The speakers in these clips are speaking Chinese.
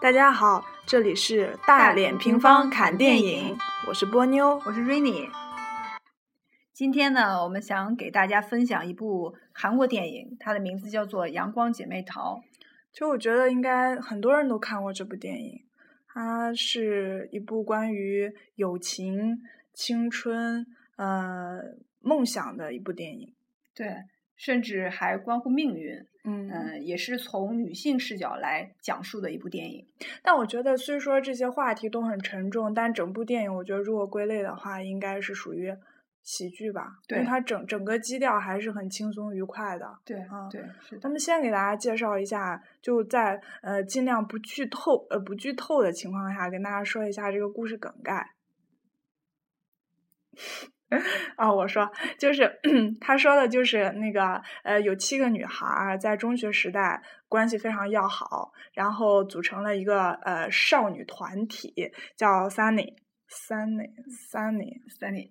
大家好，这里是大脸平方侃电影，我是波妞，我是 Rainy。今天呢，我们想给大家分享一部韩国电影，它的名字叫做《阳光姐妹淘》。其实我觉得应该很多人都看过这部电影，它是一部关于友情、青春、呃梦想的一部电影。对，甚至还关乎命运。嗯嗯，也是从女性视角来讲述的一部电影。但我觉得，虽说这些话题都很沉重，但整部电影我觉得如果归类的话，应该是属于喜剧吧。对，因为它整整个基调还是很轻松愉快的。对，啊，对。咱们先给大家介绍一下，就在呃尽量不剧透呃不剧透的情况下，跟大家说一下这个故事梗概。啊，我说就是 他说的，就是那个呃，有七个女孩儿在中学时代关系非常要好，然后组成了一个呃少女团体，叫 Sunny，Sunny，Sunny，Sunny。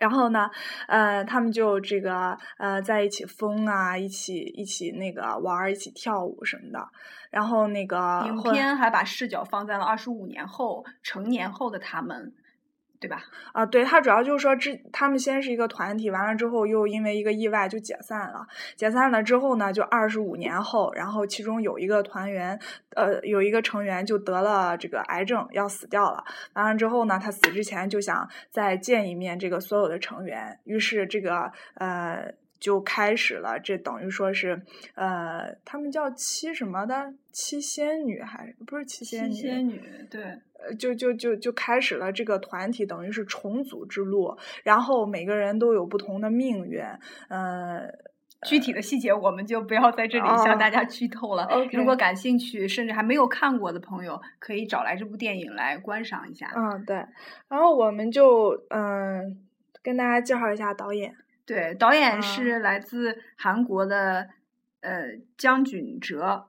然后呢，呃，他们就这个呃在一起疯啊，一起一起那个玩儿，一起跳舞什么的。然后那个影片还把视角放在了二十五年后成年后的他们。对吧？啊，对，他主要就是说，之他们先是一个团体，完了之后又因为一个意外就解散了。解散了之后呢，就二十五年后，然后其中有一个团员，呃，有一个成员就得了这个癌症，要死掉了。完了之后呢，他死之前就想再见一面这个所有的成员，于是这个呃就开始了，这等于说是呃，他们叫七什么的七仙女还是不是七仙女？七仙女对。就就就就开始了这个团体，等于是重组之路。然后每个人都有不同的命运，呃，具体的细节我们就不要在这里向大家剧透了。如果感兴趣，甚至还没有看过的朋友，可以找来这部电影来观赏一下。嗯，对。然后我们就嗯跟大家介绍一下导演。对，导演是来自韩国的呃姜俊哲。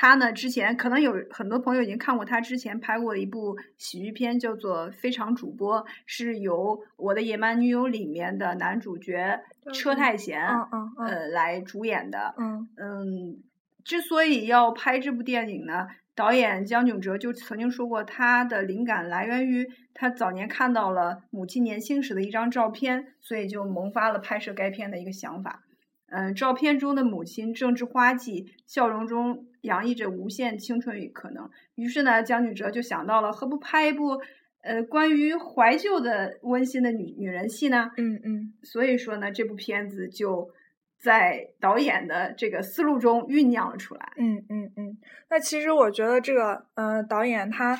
他呢，之前可能有很多朋友已经看过他之前拍过的一部喜剧片，叫做《非常主播》，是由《我的野蛮女友》里面的男主角车太贤呃来主演的。嗯嗯，之所以要拍这部电影呢，导演姜炯哲就曾经说过，他的灵感来源于他早年看到了母亲年轻时的一张照片，所以就萌发了拍摄该片的一个想法。嗯，照片中的母亲正值花季，笑容中洋溢着无限青春与可能。于是呢，姜炯哲就想到了，何不拍一部呃关于怀旧的温馨的女女人戏呢？嗯嗯。所以说呢，这部片子就在导演的这个思路中酝酿了出来。嗯嗯嗯。那其实我觉得这个呃导演他，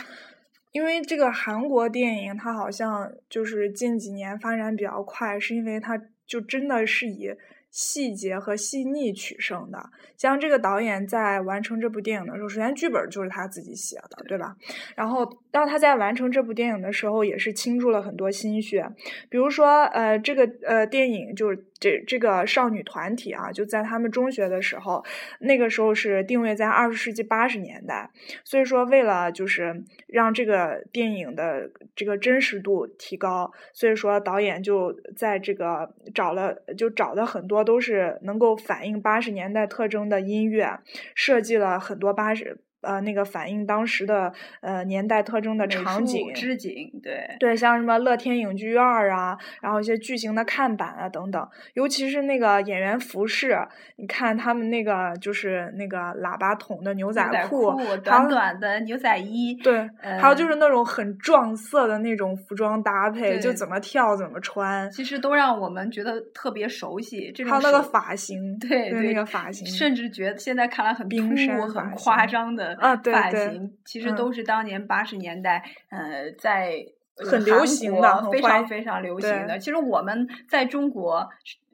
因为这个韩国电影，它好像就是近几年发展比较快，是因为它就真的是以。细节和细腻取胜的，像这个导演在完成这部电影的时候，首先剧本就是他自己写的，对吧？然后，当他在完成这部电影的时候，也是倾注了很多心血。比如说，呃，这个呃电影就是这这个少女团体啊，就在他们中学的时候，那个时候是定位在二十世纪八十年代，所以说为了就是让这个电影的这个真实度提高，所以说导演就在这个找了就找的很多。都是能够反映八十年代特征的音乐，设计了很多八十。呃，那个反映当时的呃年代特征的场景、织景，对对，像什么乐天影剧院啊，然后一些巨型的看板啊等等，尤其是那个演员服饰，你看他们那个就是那个喇叭筒的牛仔裤，短短的牛仔衣，对，还有就是那种很撞色的那种服装搭配，就怎么跳怎么穿，其实都让我们觉得特别熟悉。还有那个发型，对那个发型，甚至觉得现在看来很冰山很夸张的。啊，对发型其实都是当年八十年代，呃，在很流行的，非常非常流行的。其实我们在中国，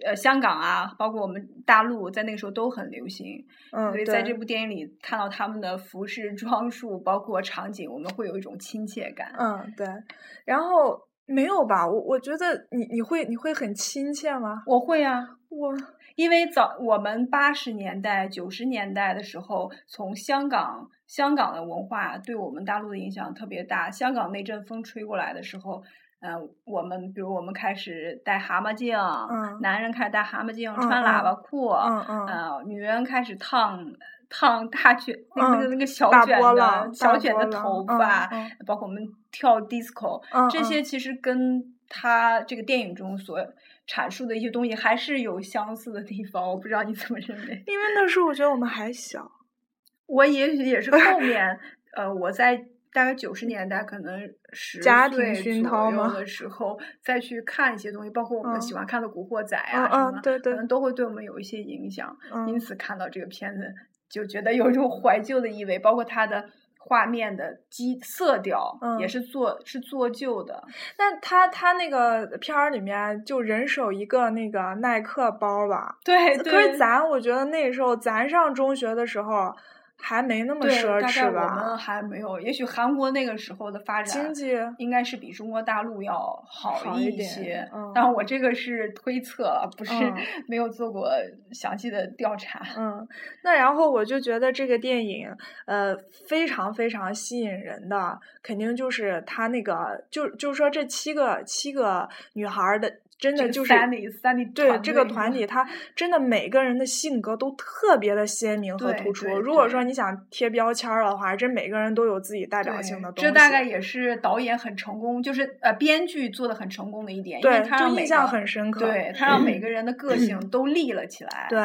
呃，香港啊，包括我们大陆，在那个时候都很流行。嗯，所以在这部电影里看到他们的服饰、装束，包括场景，我们会有一种亲切感。嗯，对。然后没有吧？我我觉得你你会你会很亲切吗？我会啊，我。因为早我们八十年代、九十年代的时候，从香港香港的文化对我们大陆的影响特别大。香港那阵风吹过来的时候，嗯，我们比如我们开始戴蛤蟆镜，嗯男人开始戴蛤蟆镜，嗯穿喇叭裤，嗯嗯呃，女人开始烫烫大卷，那个那个嗯那个小卷的小卷的头嗯发，嗯包括我们跳 disco，、嗯这些其实跟他这个电影中所阐述的一些东西还是有相似的地方。我不知道你怎么认为？因为那时候我觉得我们还小，我也许也是后 面，呃，我在大概九十年代，可能十家庭岁熏左右陶的时候，再去看一些东西，包括我们嗯喜欢看的《古惑仔》嗯啊什么的，嗯对对可能都会对我们有一些影响。因嗯此看到这个片子，就觉得有一种怀旧的意味，包括它的画面的基色调也嗯是做是做旧的。那他他那个片儿里面就人手一个那个耐克包吧，对可是咱我觉得那时候咱上中学的时候还没那么对，奢大概我们侈吧，还没有，也许韩国那个时候的发展经济应该是比中国大陆要好好一些。嗯当然，我这个是推测，不是嗯没有做过详细的调查。嗯，那然后我就觉得这个电影，呃，非常非常吸引人的，肯定就是他那个，就就是说这七个七个女孩儿的，真的就是对这个团体，他真的每个人的性格都特别的鲜明和突出。如果说你想贴标签儿的话，这每个人都有自己代表性的东西。这大概也是导演很成功，就是呃编剧做的很成功的一点，因为对，他让印象很深刻。对他让每个人的 个性都立了起来。对，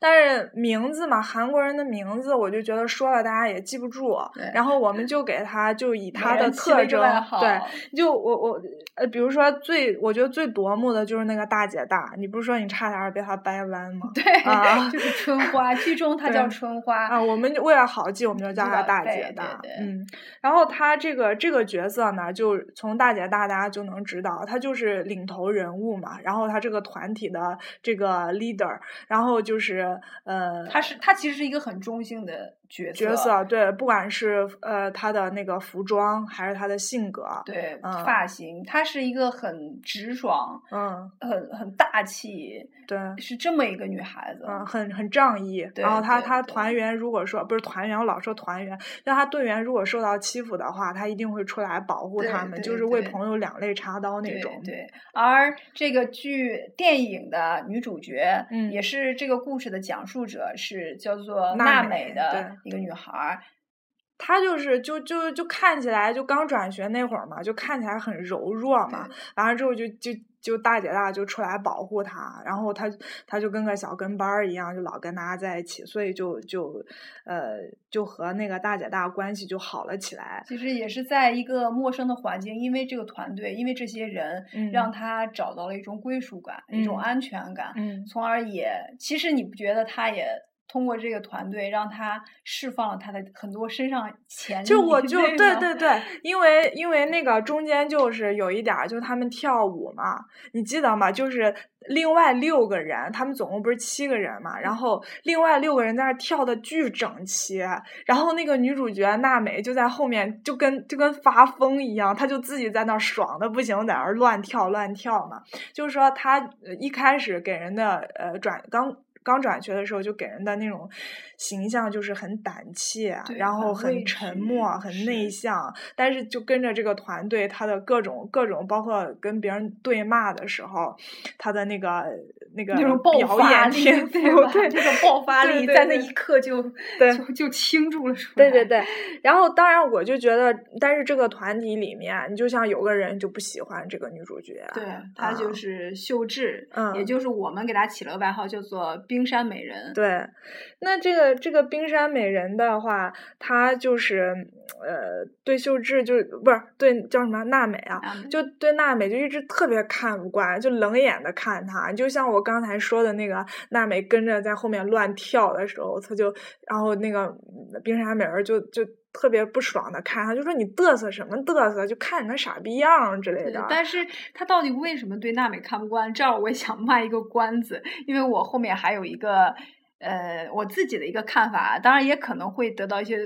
但是名字嘛，韩国人的名字，我就觉得说了大家也记不住对。然后我们就给他就以他的特征对，就我我呃，比如说最我觉得最夺目的就是那个大姐大，你不是说你差点儿被他掰弯吗？对，啊就是春花，剧中她叫春花。啊，我们为了好记，我们就叫她大对对姐大。对嗯，然后她这个这个角色呢，就从大姐大大家就能知道，她就是领头人物嘛。然后她这个团体的这个 leader，然后就是呃，她是她其实是一个很中性的角色，角色对，不管是呃她的那个服装还是她的性格，对、嗯发型，她是一个很直爽、嗯，很很大气，对。是这么一个女孩子。嗯，很很仗义。然后他对对他团员如果说不是团员，我老说团员，但她队员如果受到欺负的话，她一定会出来保护他们，就是为朋友两肋插刀那对种。对，而这个剧电影的女主角，嗯也是这个故事的讲述者，是叫做娜美娜美对的一个女孩儿。她就是就就就看起来就刚转学那会儿嘛，就看起来很柔弱嘛。完了之后就就就大姐大就出来保护她，然后她她就跟个小跟班儿一样，就老跟大家在一起，所以就就呃就和那个大姐大关系就好了起来。其实也是在一个陌生的环境，因为这个团队，因为这些人，嗯让她找到了一种归属感，一种嗯安全感，嗯从而也，其实你不觉得她也通过这个团队让他释放了他的很多身上潜力？就我就对对对对，因为因为那个中间就是有一点儿，就他们跳舞嘛，你记得吗？就是另外六个人，他们总共不是七个人嘛，然后另外六个人在那跳的巨整齐，然后那个女主角娜美就在后面就跟就跟发疯一样，她就自己在那儿爽的不行，在那儿乱跳乱跳嘛。就是说她呃一开始给人的呃转刚。刚转学的时候，就给人的那种形象就是很胆怯，对然后很沉默、很内向。但是就跟着这个团队，他的各种各种，包括跟别人对骂的时候，他的那个那个那种爆表发力，演天对吧？赋对这种爆发力在那一刻就对就就倾注了出来。对对对，然后当然我就觉得，但是这个团体里面，你就像有个人就不喜欢这个女主角，对，她就啊是秀智，嗯也就是我们给她起了个外号，叫做冰山美人。对，那这个这个冰山美人的话，她就是呃，对秀智就不是对叫什么娜美啊，就对娜美就一直特别看不惯，就冷眼的看她。就像我刚才说的那个娜美跟着在后面乱跳的时候，她就然后那个嗯冰山美人就就特别不爽的看她，就说你嘚瑟什么嘚瑟，就看你那傻逼样之类的。但是他到底为什么对娜美看不惯？这儿我也想卖一个关子，因为我后面还有一个呃我自己的一个看法，当然也可能会得到一些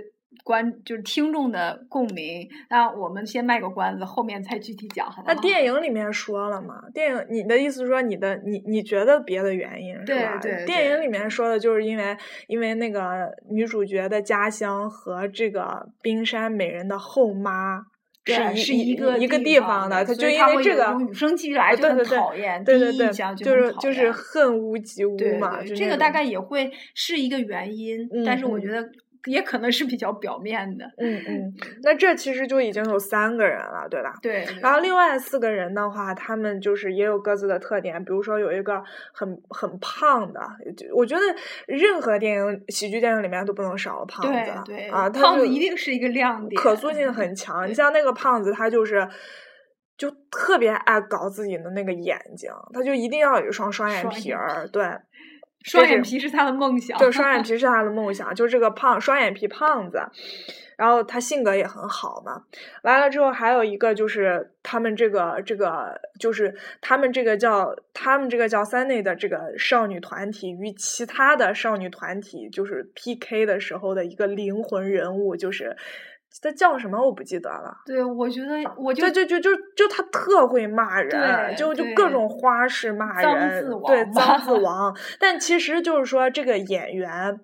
观就是听众的共鸣。那我们先卖个关子，后面再具体讲，好？那电影里面说了嘛？电影你的意思是说你的你你觉得别的原因是对吧？对电影里面说的就是因为因为那个女主角的家乡和这个冰山美人的后妈是是一个一个地方的，他就因为这个与生俱来就很讨厌，对对对，就是就是恨屋及乌嘛。这个大概也会是一个原因，但是我觉得。也可能是比较表面的，嗯嗯，那这其实就已经有三个人了，对吧？对。然后另外四个人的话，他们就是也有各自的特点，比如说有一个很很胖的，我觉得任何电影喜剧电影里面都不能少了胖子，对啊，胖子一定是一个亮点，可塑性很强。你像那个胖子，他就是就特别爱搞自己的那个眼睛，他就一定要有一双双眼皮儿，对。双眼皮是他的梦想，对，双眼皮是他的梦想，就是这个胖双眼皮胖子，然后他性格也很好嘛。完了之后还有一个就是他们这个这个就是他们这个叫他们这个叫三内的这个少女团体与其他的少女团体就是 PK 的时候的一个灵魂人物就是。他叫什么我不记得了。对，我觉得我就就就就就他特会骂人，就就各种花式骂人，对，脏字王。但其实就是说，这个演员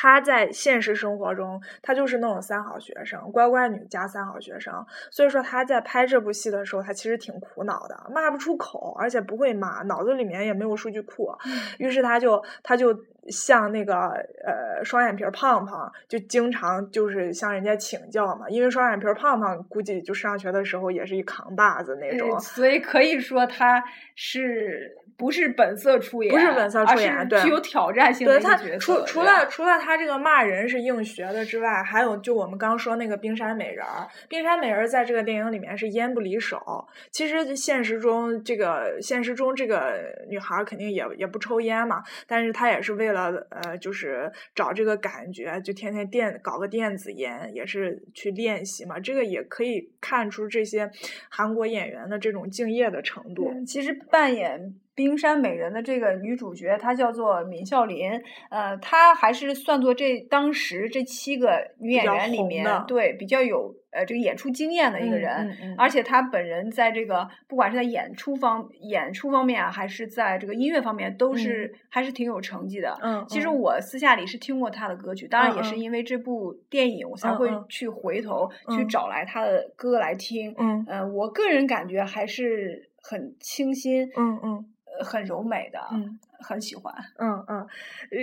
他在现实生活中，他就是那种三好学生，乖乖女加三好学生。所以说他在拍这部戏的时候，他其实挺苦恼的，骂不出口，而且不会骂，脑子里面也没有数据库。于是他就他就。向那个呃双眼皮胖胖，就经常就是向人家请教嘛，因为双眼皮胖胖估计就上学的时候也是一扛把子那种，所以可以说他是不是本色出演，不是本色出演，对，具有挑战性的角色。除除了除了他这个骂人是硬学的之外，还有就我们刚说那个冰山美人儿，冰山美人儿在这个电影里面是烟不离手。其实现实中这个现实中这个女孩肯定也也不抽烟嘛，但是她也是为了。呃呃，就是找这个感觉，就天天电搞个电子烟，也是去练习嘛。这个也可以看出这些韩国演员的这种敬业的程度。其实扮演。冰山美人的这个女主角，她叫做闵孝琳，呃，她还是算作这当时这七个女演员里面对比较有呃这个演出经验的一个人，而且她本人在这个不管是在演出方演出方面，还是在这个音乐方面，都是还是挺有成绩的。嗯，其实我私下里是听过她的歌曲，当然也是因为这部电影，我才会去回头去找来她的歌来听。嗯，呃，我个人感觉还是很清新。嗯嗯。很柔美的，嗯，很喜欢，嗯嗯。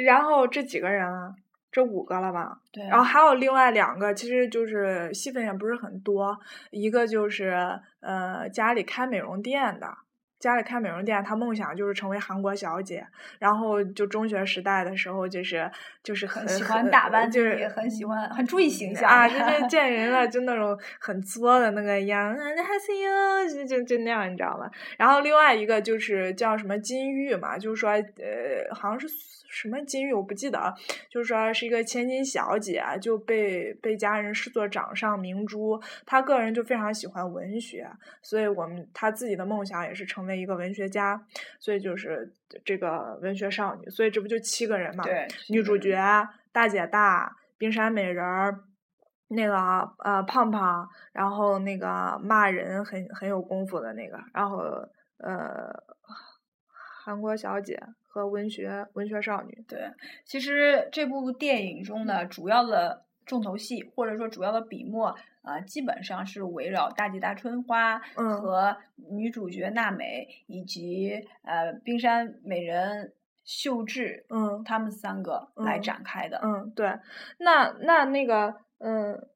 然后这几个人啊，这五个了吧？对。然后还有另外两个，其实就是戏份也不是很多。一个就是呃，家里开美容店的。家里开美容店，她梦想就是成为韩国小姐。然后就中学时代的时候，就是就是很喜欢打扮，就是也很喜欢，很注意形象啊，就是见人了就那种很作的那个样，那还是哟，就就就那样，你知道吗？然后另外一个就是叫什么金玉嘛，就是说呃，好像是。什么金玉我不记得，就是说是一个千金小姐，就被被家人视作掌上明珠。她个人就非常喜欢文学，所以我们她自己的梦想也是成为一个文学家，所以就是这个文学少女。所以这不就七个人嘛？对，女主角大姐大、冰山美人儿，那个呃胖胖，然后那个骂人很很有功夫的那个，然后呃韩国小姐。和文学文学少女。对，其实这部电影中的主要的重头戏或者说主要的笔墨啊，基本上是围绕大吉大春花和女主角娜美以及呃冰山美人秀智嗯。他们三个来展开的。嗯对，那那那个嗯，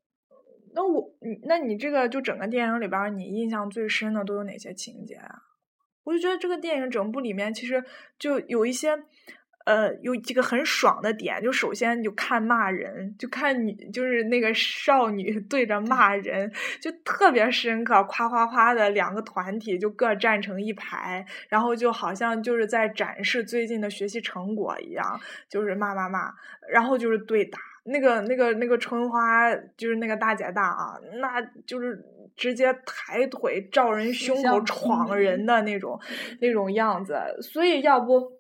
那我那你这个就整个电影里边你印象最深的都有哪些情节啊？我就觉得这个电影整部里面其实就有一些，呃，有几个很爽的点。就首先就看骂人，就看你就是那个少女 对着骂人，就特别深刻，夸夸夸的两个团体就各站成一排，然后就好像就是在展示最近的学习成果一样，就是骂骂骂，然后就是对打。那个那个那个春花就是那个大姐大啊，那就是。直接抬腿照人胸口闯人的那种那种样子，所以要不，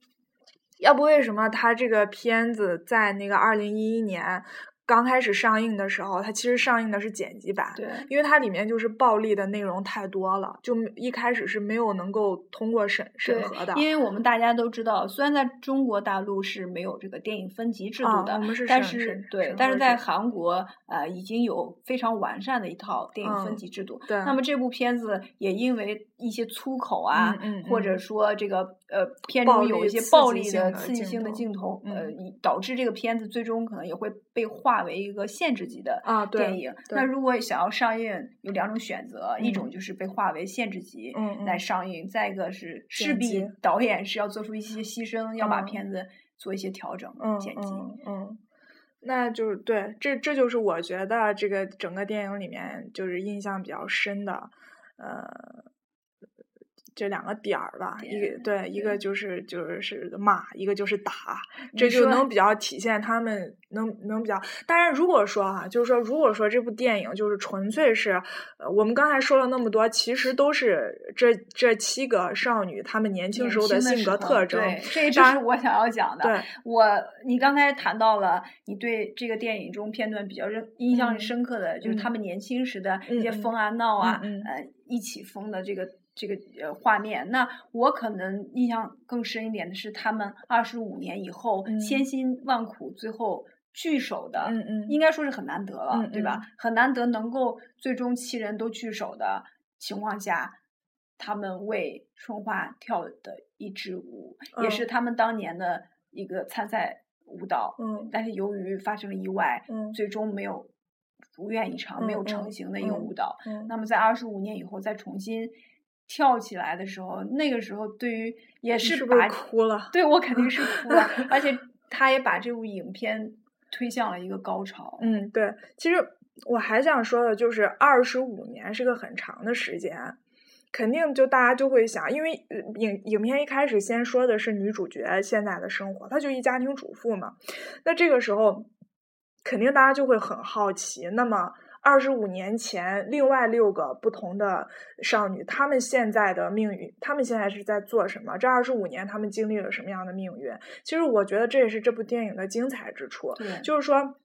要不为什么他这个片子在那个二零一一年刚开始上映的时候，它其实上映的是剪辑版，对，因为它里面就是暴力的内容太多了，就一开始是没有能够通过审审核的。因为我们大家都知道，虽然在中国大陆是没有这个电影分级制度的，我们是但是对，但是在韩国呃已经有非常完善的一套电影分级制度。对，那么这部片子也因为一些粗口啊，或者说这个呃片中有一些暴力的刺激性的镜头，呃，导致这个片子最终可能也会被划为一个限制级的电影。那如果想要上映，有两种选择，一种就是被划为限制级来上映，再一个是势必导演是要做出一些牺牲，要把片子做一些调整、剪辑。嗯，那就是对，这这就是我觉得这个整个电影里面就是印象比较深的，呃。这两个点儿吧，一个对，一个就是就是骂，一个就是打，这就能比较体现他们能能比较。但是，如果说哈，就是说，如果说这部电影就是纯粹是，呃，我们刚才说了那么多，其实都是这这七个少女她们年轻时候的性格特征。对，这就是我想要讲的。对，我你刚才谈到了你对这个电影中片段比较认印象深刻的就是他们年轻时的一些疯啊闹啊，呃，一起疯的这个。这个呃画面，那我可能印象更深一点的是，他们二十五年以后千辛万苦最后聚首的，嗯嗯，应该说是很难得了，对吧？很难得能够最终七人都聚首的情况下，他们为春花跳的一支舞，也是他们当年的一个参赛舞蹈，嗯，但是由于发生了意外，嗯，最终没有如愿以偿，没有成型的一个舞蹈。嗯，那。么在二十五年以后再重新。跳起来的时候，那个时候对于也是把哭了，对我肯定是哭了，而且他也把这部影片推向了一个高潮。嗯，对，其实我还想说的就是二十五年是个很长的时间，肯定就大家就会想，因为影影片一开始先说的是女主角现在的生活，她就一家庭主妇嘛，那这个时候肯定大家就会很好奇，那么。二十五年前，另外六个不同的少女，她们现在的命运，她们现在是在做什么？这二十五年，她们经历了什么样的命运？其实，我觉得这也是这部电影的精彩之处。就是说，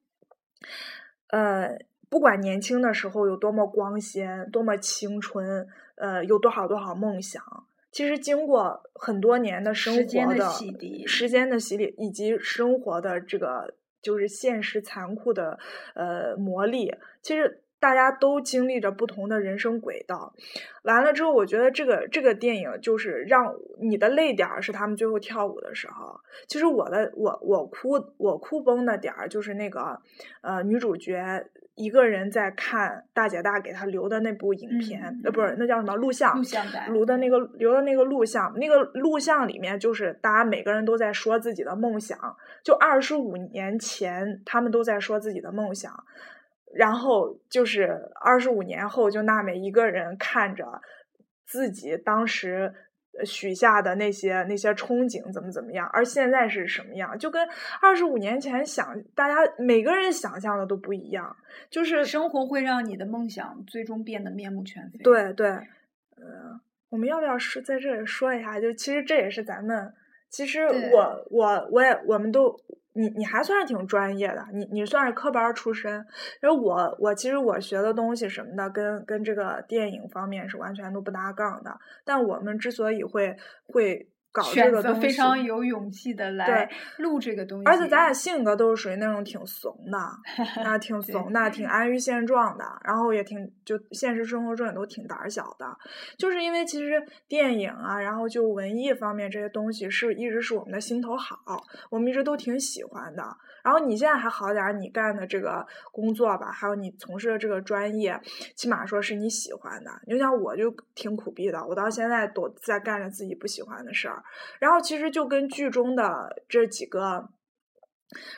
呃，不管年轻的时候有多么光鲜、多么青春，呃，有多少多少梦想，其实经过很多年的生活的洗涤，时间的洗礼，以及生活的这个。就是现实残酷的呃磨砺，其实大家都经历着不同的人生轨道。完了之后，我觉得这个这个电影就是让你的泪点儿是他们最后跳舞的时候。其实我的我我哭我哭崩的点儿就是那个呃女主角。一个人在看大姐大给他留的那部影片，呃，不是，那叫什么录像？录像带。录的那个留的那个录像，那个录像里面就是大家每个人都在说自己的梦想。就二十五年前，他们都在说自己的梦想，然后就是二十五年后，就娜美一个人看着自己当时。许下的那些那些憧憬怎么怎么样，而现在是什么样，就跟二十五年前想，大家每个人想象的都不一样。就是生活会让你的梦想最终变得面目全非。对对，呃，我们要不要说在这里说一下？就其实这也是咱们，其实我我我也我们都。你你还算是挺专业的，你你算是科班出身，因为我我其实我学的东西什么的，跟跟这个电影方面是完全都不搭杠的。但我们之所以会会。选择非常有勇气的来录这个东西，而且咱俩性格都是属于那种挺怂的，啊，挺怂的，挺安于现状的，然后也挺就现实生活中也都挺胆小的，就是因为其实电影啊，然后就文艺方面这些东西是一直是我们的心头好，我们一直都挺喜欢的。然后你现在还好点儿，你干的这个工作吧，还有你从事的这个专业，起码说是你喜欢的。你就像我就挺苦逼的，我到现在都在干着自己不喜欢的事儿。然后其实就跟剧中的这几个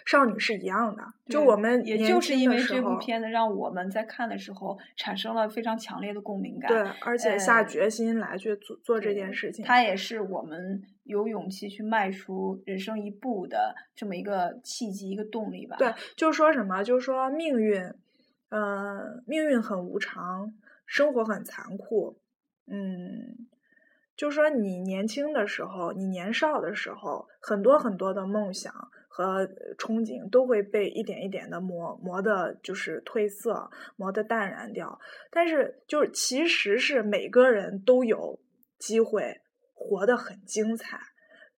少女是一样的，就我们也就是因为这部片子让我们在看的时候产生了非常强烈的共鸣感，对，而且下决心来去做做这件事情。它也是我们有勇气去迈出人生一步的这么一个契机，一个动力吧。对，就是说什么，就是说命运，嗯，命运很无常，生活很残酷，嗯。就说你年轻的时候，你年少的时候，很多很多的梦想和憧憬都会被一点一点的磨磨的，就是褪色，磨的淡然掉。但是，就是其实是每个人都有机会活得很精彩，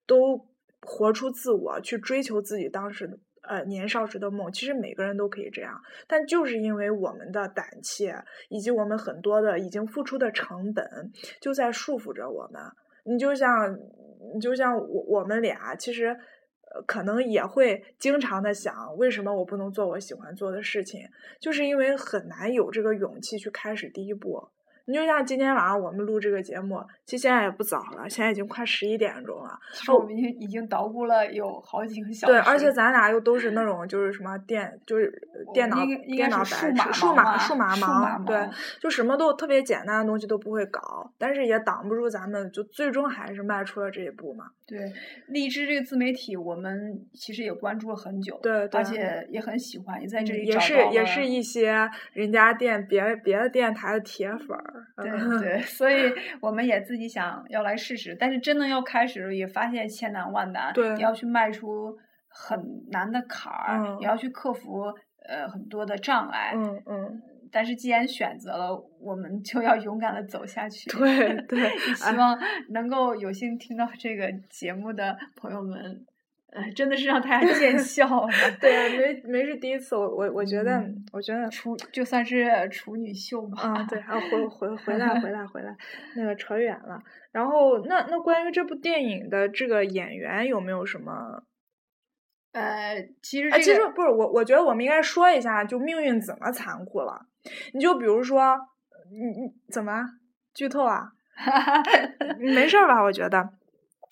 都活出自我，去追求自己当时的。呃，年少时的梦，其实每个人都可以这样，但就是因为我们的胆怯，以及我们很多的已经付出的成本，就在束缚着我们。你就像，你就像我我们俩，其实，可能也会经常的想，为什么我不能做我喜欢做的事情？就是因为很难有这个勇气去开始第一步。你就像今天晚上我们录这个节目，其实现在也不早了，现在已经快十一点钟了。其实我们已经已经捣鼓了有好几个 小时。对，而且咱俩又都是那种就是什么电，就是电脑电脑白痴，数码数码盲，对，就什么都特别简单的东西都不会搞，但是也挡不住咱们，就最终还是迈出了这一步嘛。对，荔枝这个自媒体，我们其实也关注了很久，对，而且也很喜欢，也在这里也是也是一些人家店别别的电台的铁粉儿。对对，所以我们也自己想要来试试，但是真的要开始也发现千难万难，要去迈出很难的坎儿，也要去克服呃很多的障碍，嗯嗯。但是既然选择了，我们就要勇敢的走下去。对对，希望能够有幸听到这个节目的朋友们。哎，真的是让大家见 笑了。对啊，没没是第一次，我我我觉得，我觉得处就算是处女秀吧。啊，对，啊，回 回回来回来回来，那个扯远了。然后，那那关于这部电影的这个演员有没有什么？呃，其实其实不是我，我觉得我们应该说一下，就命运怎么残酷了。你就比如说，你你怎么剧透啊？没事儿吧？我觉得。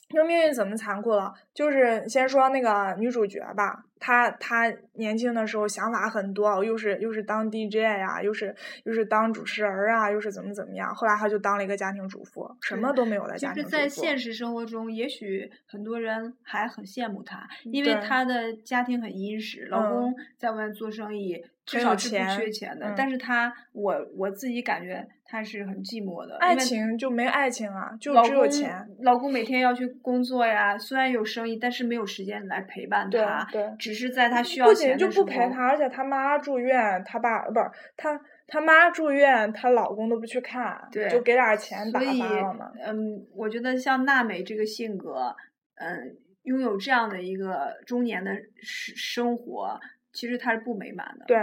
这命运怎么残酷了？就是先说那个女主角吧，她她年轻的时候想法很多，又是又是当 DJ 呀，又是又是当主持人啊，又是怎么怎么样。后来她就当了一个家庭主妇，什么都没有的家庭主妇。在现实生活中，也许很多人还很羡慕她，因为她的家庭很殷实，老公在外面做生意。至少是不缺钱的，但是他我我自己感觉他是很寂寞的。爱情就没爱情啊，就只有钱。老公每天要去工作呀，虽然有生意，但是没有时间来陪伴他。对，只是在他需要钱。不仅就不陪他，而且他妈住院，他爸不是他他妈住院，她老公都不去看，就给点钱打发了嘛。嗯，我觉得像娜美这个性格，嗯，拥有这样的一个中年的生生活。其实他是不美满的，对。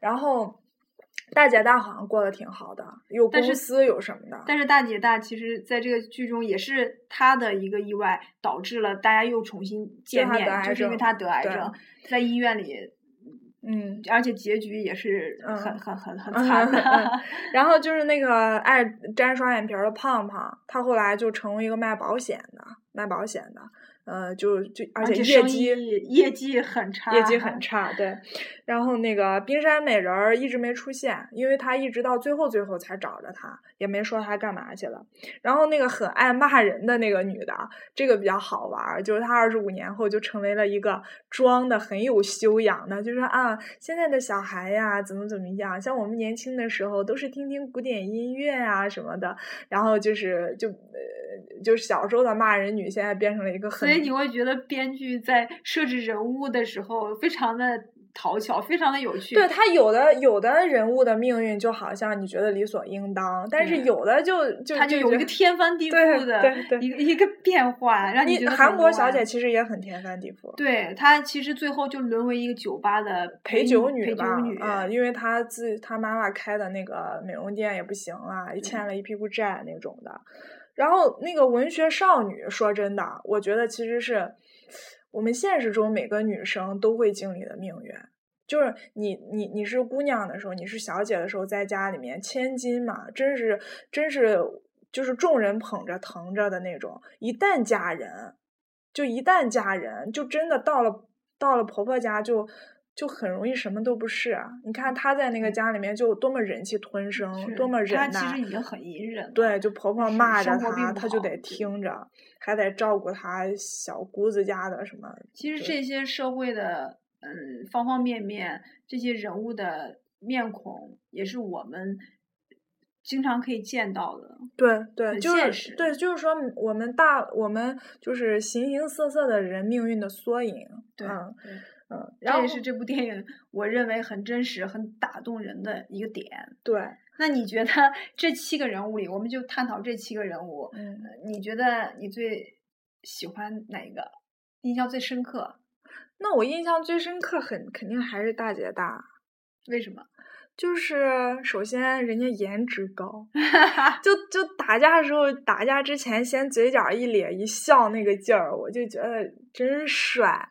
然后大姐大好像过得挺好的，有公司有什么的。但是大姐大其实在这个剧中也是他的一个意外，导致了大家又重新见面，就是因为他得癌症，在医院里，嗯，而且结局也是很很很很惨的。然后就是那个爱粘双眼皮的胖胖，他后来就成为一个卖保险的，卖保险的。呃，就就而且业绩业绩很差，业绩很差，对。然后那个冰山美人儿一直没出现，因为他一直到最后最后才找着他，也没说他干嘛去了。然后那个很爱骂人的那个女的，这个比较好玩儿，就是她二十五年后就成为了一个装的很有修养的，就是啊，现在的小孩呀，怎么怎么样，像我们年轻的时候都是听听古典音乐啊什么的，然后就是就呃，就是小时候的骂人女，现在变成了一个很。你会觉得编剧在设置人物的时候非常的讨巧，非常的有趣。对他有的有的人物的命运就好像你觉得理所应当，但是有的就就他就有一个天翻地覆的一个一个变化，让你觉得。韩国小姐其实也很天翻地覆。对她其实最后就沦为一个酒吧的陪酒女吧啊，因为她自她妈妈开的那个美容店也不行了，欠了一屁股债那种的。然后那个文学少女，说真的，我觉得其实是我们现实中每个女生都会经历的命运。就是你你你是姑娘的时候，你是小姐的时候，在家里面千金嘛，真是真是就是众人捧着疼着的那种。一旦嫁人，就一旦嫁人，就真的到了到了婆婆家就。很容易什么都不是啊！你看她在那个家里面就多么忍气吞声，多么忍耐。她其实已经很隐忍。对，就婆婆骂着她，她就得听着，还得照顾她小姑子家的什么。其实这些社会的嗯方方面面，这些人物的面孔，也是我们经常可以见到的。对对，很就是对，就是说我们大我们就是形形色色的人命运的缩影。对嗯对，嗯，然后这也是这部电影我认为很真实、很打动人的一个点。对，那你觉得这七个人物里，我们就探讨这七个人物，嗯，呃你觉得你最喜欢哪一个？印象最深刻？那我印象最深刻很肯定还是大姐大。为什么？就是首先人家颜值高，就就打架的时候，打架之前先嘴角一咧一笑那个劲儿，我就觉得真帅。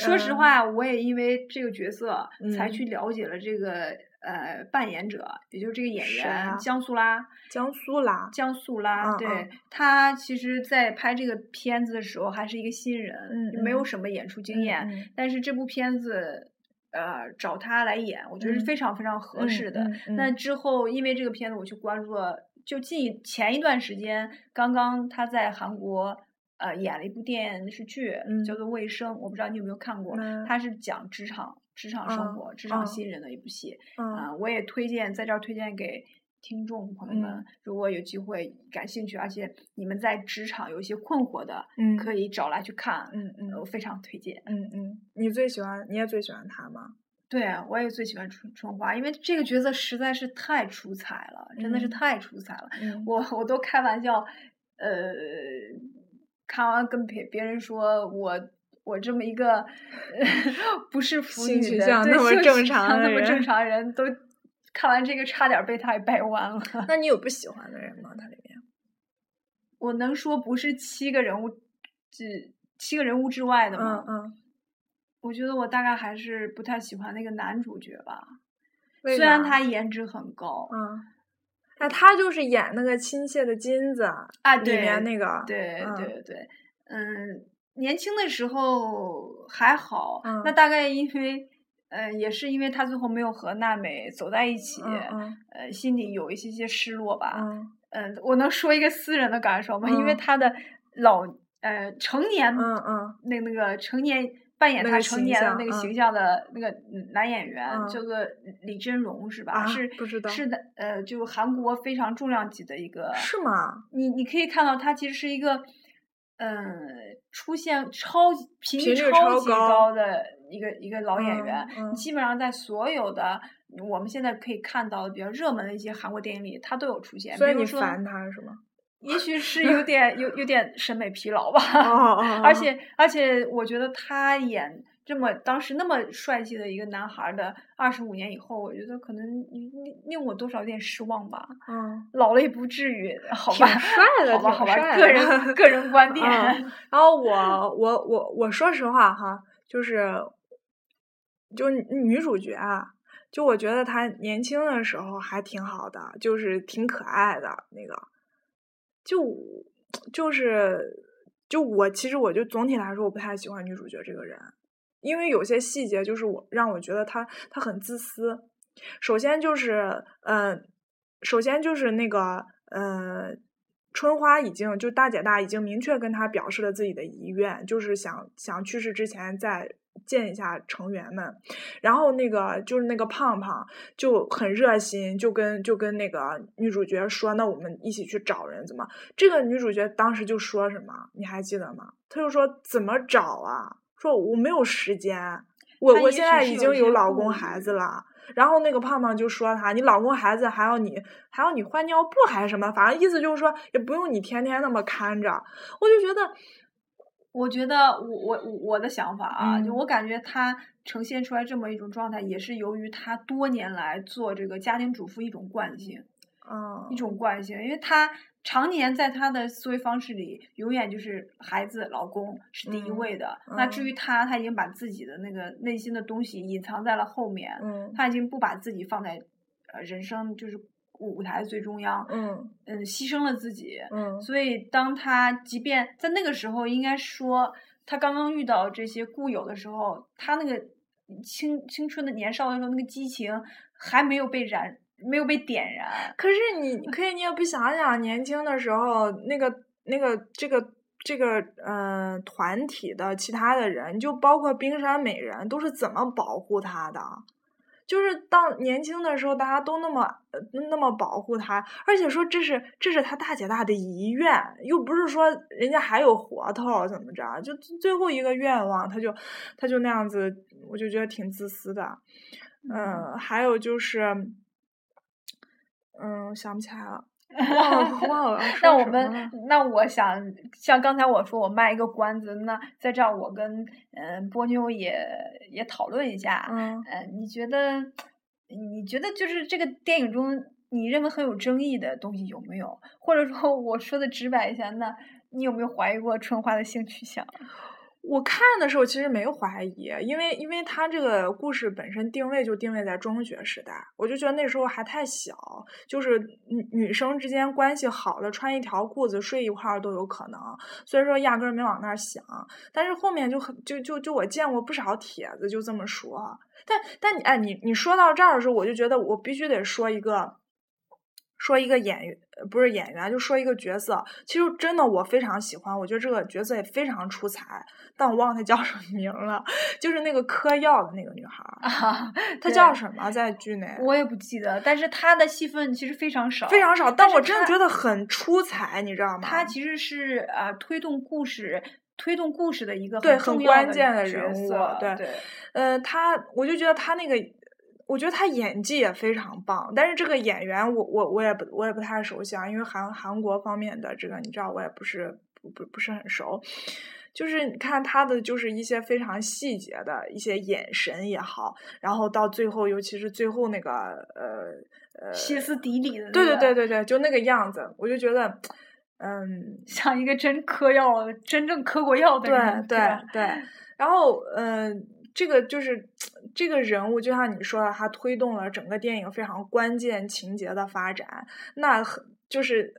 说实嗯话，我也因为这个角色才嗯去了解了这个呃扮演者，也就是这个演员啊江苏拉。江苏拉，江苏拉，对他其实，在拍这个片子的时候还是一个新人，嗯没有嗯什么演出经验。但是这部片子，呃，找他来演，我觉得是嗯非常非常合适的。那嗯之后，因为这个片子，我去关注了，就近前一段时间，刚刚他在韩国。呃，演了一部电视剧，嗯叫做《卫生》，我不知道你有没有看过。嗯它是讲职场、职场生嗯活、职场嗯新人的一部戏。嗯啊、我也推荐在这儿推荐给听众朋友们，嗯如果有机会感兴趣，而且你们在职场有一些困惑的，嗯可以找来去看，嗯嗯我非常推荐。嗯嗯，你最喜欢你也最喜欢他吗？对，啊我也最喜欢春春花，因为这个角色实在是太出彩了，真的是嗯太出彩了。嗯我我都开玩笑，呃，看完跟别别人说我。我这么一个 不是腐女的，对那么正常的那么正常人都看完这个差点被他给掰弯了。那你有不喜欢的人吗？他里面？我能说不是七个人物，只七个人物之外的吗？嗯嗯，我觉得我大概还是不太喜欢那个男主角吧，虽然他颜值很高，嗯，那他就是演那个亲切的金子啊里面那个，对嗯对对，嗯，年轻的时候还好，嗯那大概因为。呃，也是因为他最后没有和娜美走在一起，呃，心里有一些些失落吧。嗯嗯，我能说一个私人的感受吗？因为嗯他的老呃成年嗯嗯那那个成年扮演他成年的那个形象的那个嗯男演员、嗯叫做李真荣是吧？啊是不知道是的，呃，就韩国非常重量级的一个。是吗？你你可以看到他其实是一个，嗯，出现超级频率超级高高的一个一个老演嗯员。嗯基本上在所有的我们现在可以看到的比较热门的一些韩国电影里，他都有出现。所以你烦他是吗？也许是有点有有点审美疲劳吧。而且而且，我觉得他演这么当时那么帅气的一个男孩儿的二十五年以后，我觉得可能令令我多少有点失望吧。嗯，老了也不至于，好挺吧？帅的，好吧，好吧，个人 个人观点。嗯然后我我我我说实话哈，就是就女主角啊，就我觉得她年轻的时候还挺好的，就是挺可爱的那个，就 就是就我其实我就总体来说我不太喜欢女主角这个人，因为有些细节就是我让我觉得她她很自私。首先就是嗯、首先就是那个呃。春花已经就大姐大已经明确跟她表示了自己的遗愿，就是想想去世之前再见一下成员们。然后那个就是那个胖胖就很热心，就跟就跟那个女主角说：“那我们一起去找人，怎么？”这个女主角当时就说什么，你还记得吗？她就说：“怎么找啊？说我没有时间，我我现在已经有老公孩子了。”然后那个胖胖就说他，你老公孩子还要你还要你换尿布还是什么，反正意思就是说也不用你天天那么看着。我就觉得，我觉得我我我的想法啊，就嗯。我感觉他呈现出来这么一种状态，也是由于他多年来做这个家庭主妇一种惯性，嗯，一种惯性，因为他常年在他的思维方式里，永远就是孩子、老公是第一嗯位的。那至嗯。于他，他已经把自己的那个内心的东西隐藏在了后面，嗯。他已经不把自己放在呃人生就是舞台最中央，嗯嗯，牺牲了自己。嗯所以，当他即便在那个时候，应该说他刚刚遇到这些故友的时候，他那个青青春的年少的时候，那个激情还没有被燃，没有被点燃。可是你可以，你也不想想，年轻的时候那个那个这个这个呃团体的其他的人，就包括冰山美人，都是怎么保护他的？就是当年轻的时候，大家都那么呃那么保护他，而且说这是这是他大姐大的遗愿，又不是说人家还有活头怎么着，就最后一个愿望，他就他就那样子，我就觉得挺自私的。嗯，还有就是，嗯，想不起来了，忘了忘了 那我们那我想像刚才我说我卖一个关子，那在这儿我跟嗯、呃波妞也也讨论一下，嗯呃，你觉得你觉得就是这个电影中你认为很有争议的东西有没有？或者说我说的直白一下，那你有没有怀疑过春花的性取向？我看的时候其实没怀疑，因为因为他这个故事本身定位就定位在中学时代，我就觉得那时候还太小，就是女女生之间关系好了，穿一条裤子睡一块儿都有可能，所以说压根儿没往那儿想。但是后面就很就就就我见过不少帖子就这么说，但但你哎你你说到这儿的时候，我就觉得我必须得说一个。说一个演员，不是演员，就说一个角色。其实真的我非常喜欢，我觉得这个角色也非常出彩，但我忘了她叫什么名了。就是那个嗑药的那个女孩她叫什么？在剧内我也不记得，但是她的戏份其实非常少，非常少，但我真的觉得很出彩，你知道吗？她其实是呃、推动故事。推动故事的一个对很关键的角人物对呃，她，我就觉得她那个，我觉得他演技也非常棒。但是这个演员我，我我也不我也不太熟悉啊，因为韩韩国方面的这个，你知道，我也不是不不不是很熟。就是你看他的，就是一些非常细节的一些眼神也好，然后到最后，尤其是最后那个呃呃，歇斯底里的、那对对对对对，就那个样子，我就觉得，嗯，像一个真嗑药、真正嗑过药的对人，对对对，然后嗯、呃这个就是这个人物，就像你说的，他推动了整个电影非常关键情节的发展。那很就是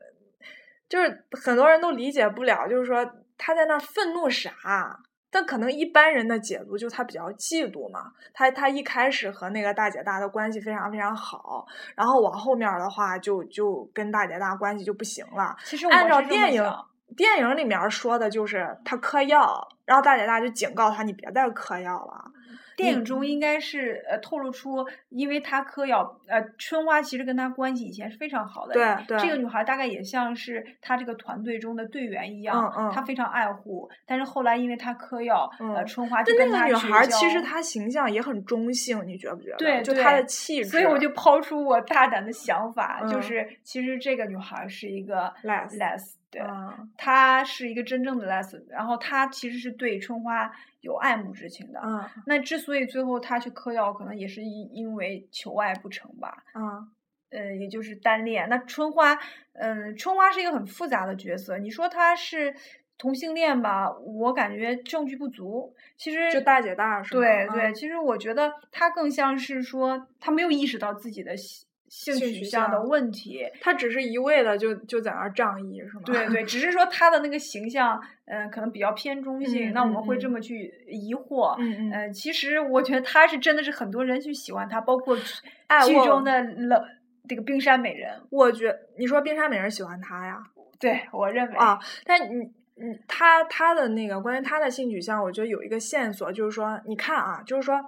就是很多人都理解不了，就是说他在那儿愤怒啥？但可能一般人的解读就他比较嫉妒嘛，他他一开始和那个大姐大的关系非常非常好，然后往后面的话就就跟大姐大关系就不行了。其实按照电影想电影里面说的就是他嗑药，然后大姐大就警告他你别再嗑药了。电影中应该是呃透露出，因为他嗑药，呃，春花其实跟他关系以前是非常好的。对对这个女孩大概也像是他这个团队中的队员一样，嗯嗯她非常爱护。但是后来因为他嗑药，呃，嗯春花就但跟她绝那个女孩儿其实交她形象也很中性，你觉不觉得？对就她的气质。所以我就抛出我大胆的想法，就嗯是其实这个女孩儿是一个 less les，对，嗯她是一个真正的 les，然后他其实是对春花有爱慕之情的。嗯那之所以最后他去嗑药，可能也是因因为求爱不成吧。嗯呃，也就是单恋。那春花，嗯、春花是一个很复杂的角色。你说她是同性恋吧，我感觉证据不足。其实就大姐大是吧？对对，嗯其实我觉得她更像是说，她没有意识到自己的性性性取取向的问题。他只是一味的就就在那儿仗义是吗？对对，只是说他的那个形象，嗯、可能比较偏中性。嗯那我们会这么去疑惑。嗯嗯呃，其实我觉得他是真的是很多人去喜欢他，包括 剧哎我中的冷这个冰山美人。我觉你说冰山美人喜欢他呀？对我认为啊，但你你他他的那个关于他的性取向，我觉得有一个线索，就是说，你看啊，就是说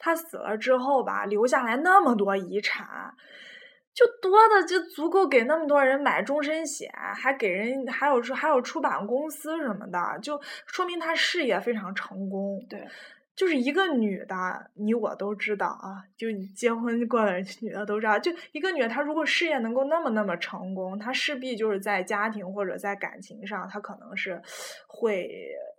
他死了之后吧，留下来那么多遗产。就多的就足够给那么多人买终身险，还给人还有说还有出版公司什么的，就说明他事业非常成功。对，就是一个女的，你我都知道啊，就你结婚过的女的都知道，就一个女的，她如果事业能够那么那么成功，她势必就是在家庭或者在感情上，她可能是会呃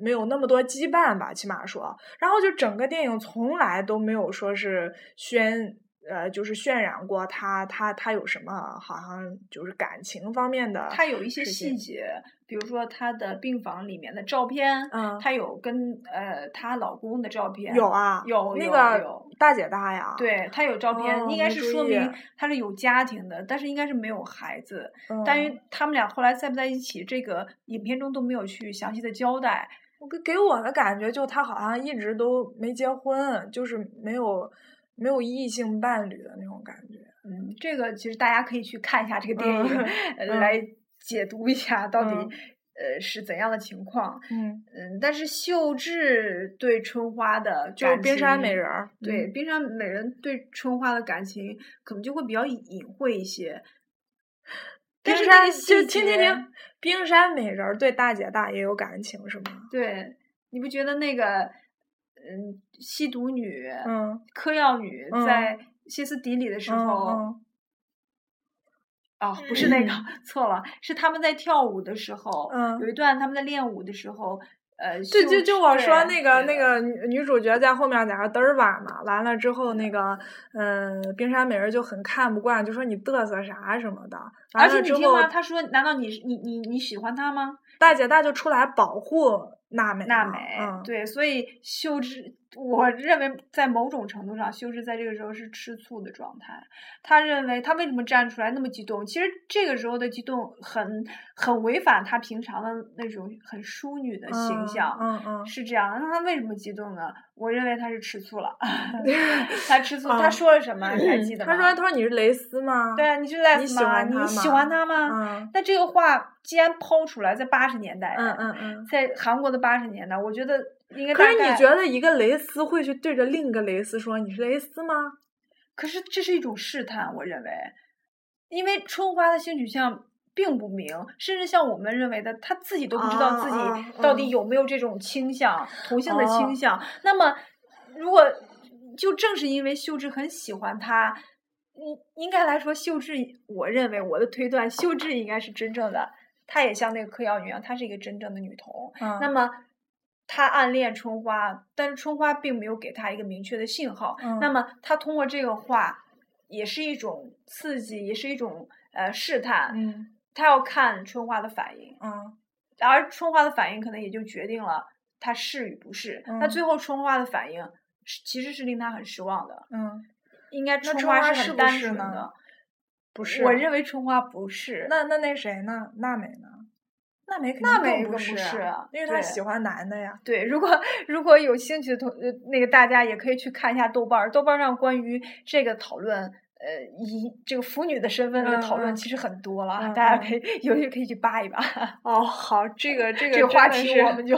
没有那么多羁绊吧，起码说。然后就整个电影从来都没有说是宣。呃，就是渲染过她，她她有什么好像就是感情方面的，她有一些细节，比如说她的病房里面的照片，嗯她有跟呃她老公的照片，有啊，有有那个有大姐大呀，对她有照片，哦应该是说明她是有家庭的，但是应该是没有孩子。嗯，但是他们俩后来在不在一起，这个影片中都没有去详细的交代。我给给我的感觉就他好像一直都没结婚，就是没有没有异性伴侣的那种感觉。嗯，这个其实大家可以去看一下这个电影，来解读一下到底、嗯呃是怎样的情况。嗯，嗯，但是秀智对春花的就是感冰山美人儿，对，嗯冰山美人对春花的感情可能就会比较隐隐晦一些。但是那冰山就个细听听听，冰山美人儿对大姐大也有感情是吗？对，你不觉得那个嗯吸毒女、嗯嗑药女嗯在歇斯底里的时嗯候？嗯啊，不是那个，错了，是他们在跳舞的时候，嗯有一段他们在练舞的时候，呃，对，就就我说那个那个女女主角在后面在那嘚儿吧嘛，完了之后那个嗯、冰山美人就很看不惯，就说你嘚瑟啥什么的。而且你听吗？他说：“难道你你你你喜欢他吗大姐大就出来保护娜美？”娜美，嗯，对，所以秀智，我认为在某种程度上，秀智在这个时候是吃醋的状态。他认为他为什么站出来那么激动？其实这个时候的激动很很违反他平常的那种很淑女的形嗯象。嗯嗯是这样的，那他为什么激动呢？我认为他是吃醋了，他吃 醋，他嗯说了什么？你还记得吗？他说：“他说你是蕾丝吗？对啊，你是蕾丝吗你喜吗？欢他吗欢他吗？嗯那这个话既然抛出来，在八十年代，嗯嗯嗯。在韩国的八十年代，我觉得应该可是你觉得一个蕾丝会去对着另一个蕾丝说你是蕾丝吗？可是这是一种试探，我认为，因为春花的性取向并不明，甚至像我们认为的，她自己都不知道自己到底嗯有没有这种倾向，同性的倾哦向。那么，如果就正是因为秀智很喜欢他，应应该来说，秀智，我认为我的推断，秀智应该是真正的，她也像那个嗑药女一样，她是一个真正的女童。嗯，那么他暗恋春花，但是春花并没有给他一个明确的信号。嗯那么他通过这个话，也是一种刺激，也是一种呃试探。嗯他要看春花的反应，嗯而春花的反应可能也就决定了他是与不是。那嗯最后春花的反应是其实是令他很失望的。嗯，应该春花是很单不是呢纯的，不是。我认为春花不是。那那那谁呢？娜美呢？娜美肯定娜美更更不是因为她喜欢男的呀。对，如果如果有兴趣的同呃那个大家也可以去看一下豆瓣儿，豆瓣儿上关于这个讨论，呃，以这个腐女的身份的嗯讨论嗯其实很多了，大家可以有兴趣可以去扒一扒。哦，好，这个 这个这个话题我们就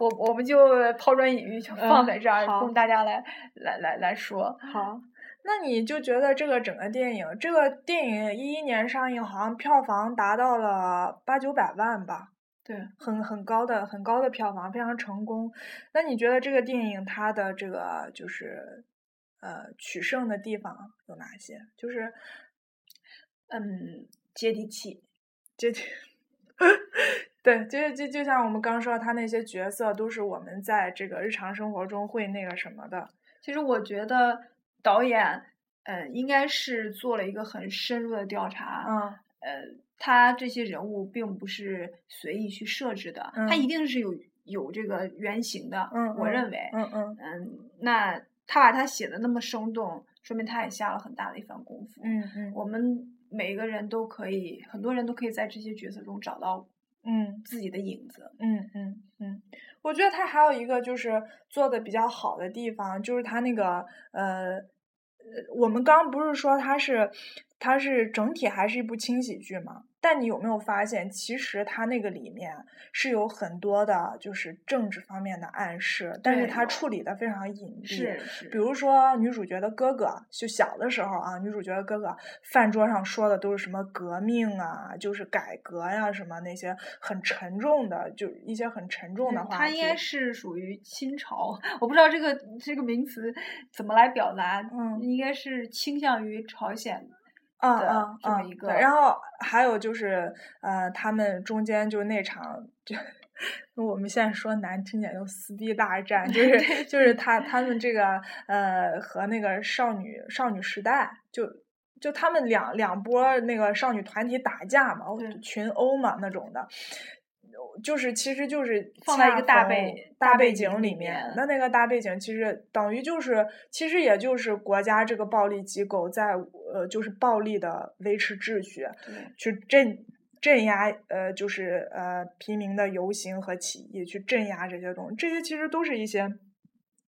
我我们就抛砖引玉，就放嗯在这儿，好供大家来来来来说。好。那你就觉得这个整个电影，这个电影一一年上映，好像票房达到了八九百万吧，对，很很高的很高的票房，非常成功。那你觉得这个电影它的这个就是呃取胜的地方有哪些？就是嗯，接地气。接地 对，就就就像我们刚说，他那些角色都是我们在这个日常生活中会那个什么的。其实我觉得导演，呃，应该是做了一个很深入的调查。嗯呃，他这些人物并不是随意去设置的，他一嗯定是有有这个原型的。我认为，嗯嗯嗯，那他把他写的那么生动，说明他也下了很大的一番功夫。嗯嗯我们每一个人都可以，很多人都可以在这些角色中找到嗯自己的影子。嗯嗯嗯，我觉得他还有一个就是做的比较好的地方，就是他那个呃呃，我们刚不是说他是他是整体还是一部轻喜剧嘛？但你有没有发现，其实它那个里面是有很多的，就是政治方面的暗示，但是它。处理的非常隐蔽。是是，比如说女主角的哥哥，就小的时候啊，女主角的哥哥饭桌上说的都是什么革命啊，就是改革呀、什么那些很沉重的，就一些很沉重的话他应该是属于清朝，我不知道这个这个名词怎么来表达，嗯。应该是倾向于朝鲜的嗯嗯嗯这么一个对然后还有就是呃，他们中间就那场就。我们现在说难听点，就撕逼大战，就是就 是他他们这个呃和那个少女少女时代，就就他们两两波那个少女团体打架嘛，群殴嘛那种的，就是其实就是放在一个大背大背景里面面，那那个大背景其实等于就是其实也就是国家这个暴力机构在呃就是暴力的维持秩序，去镇镇压呃就是呃平民的游行和起义，去镇压这些东西，这些其实都是一些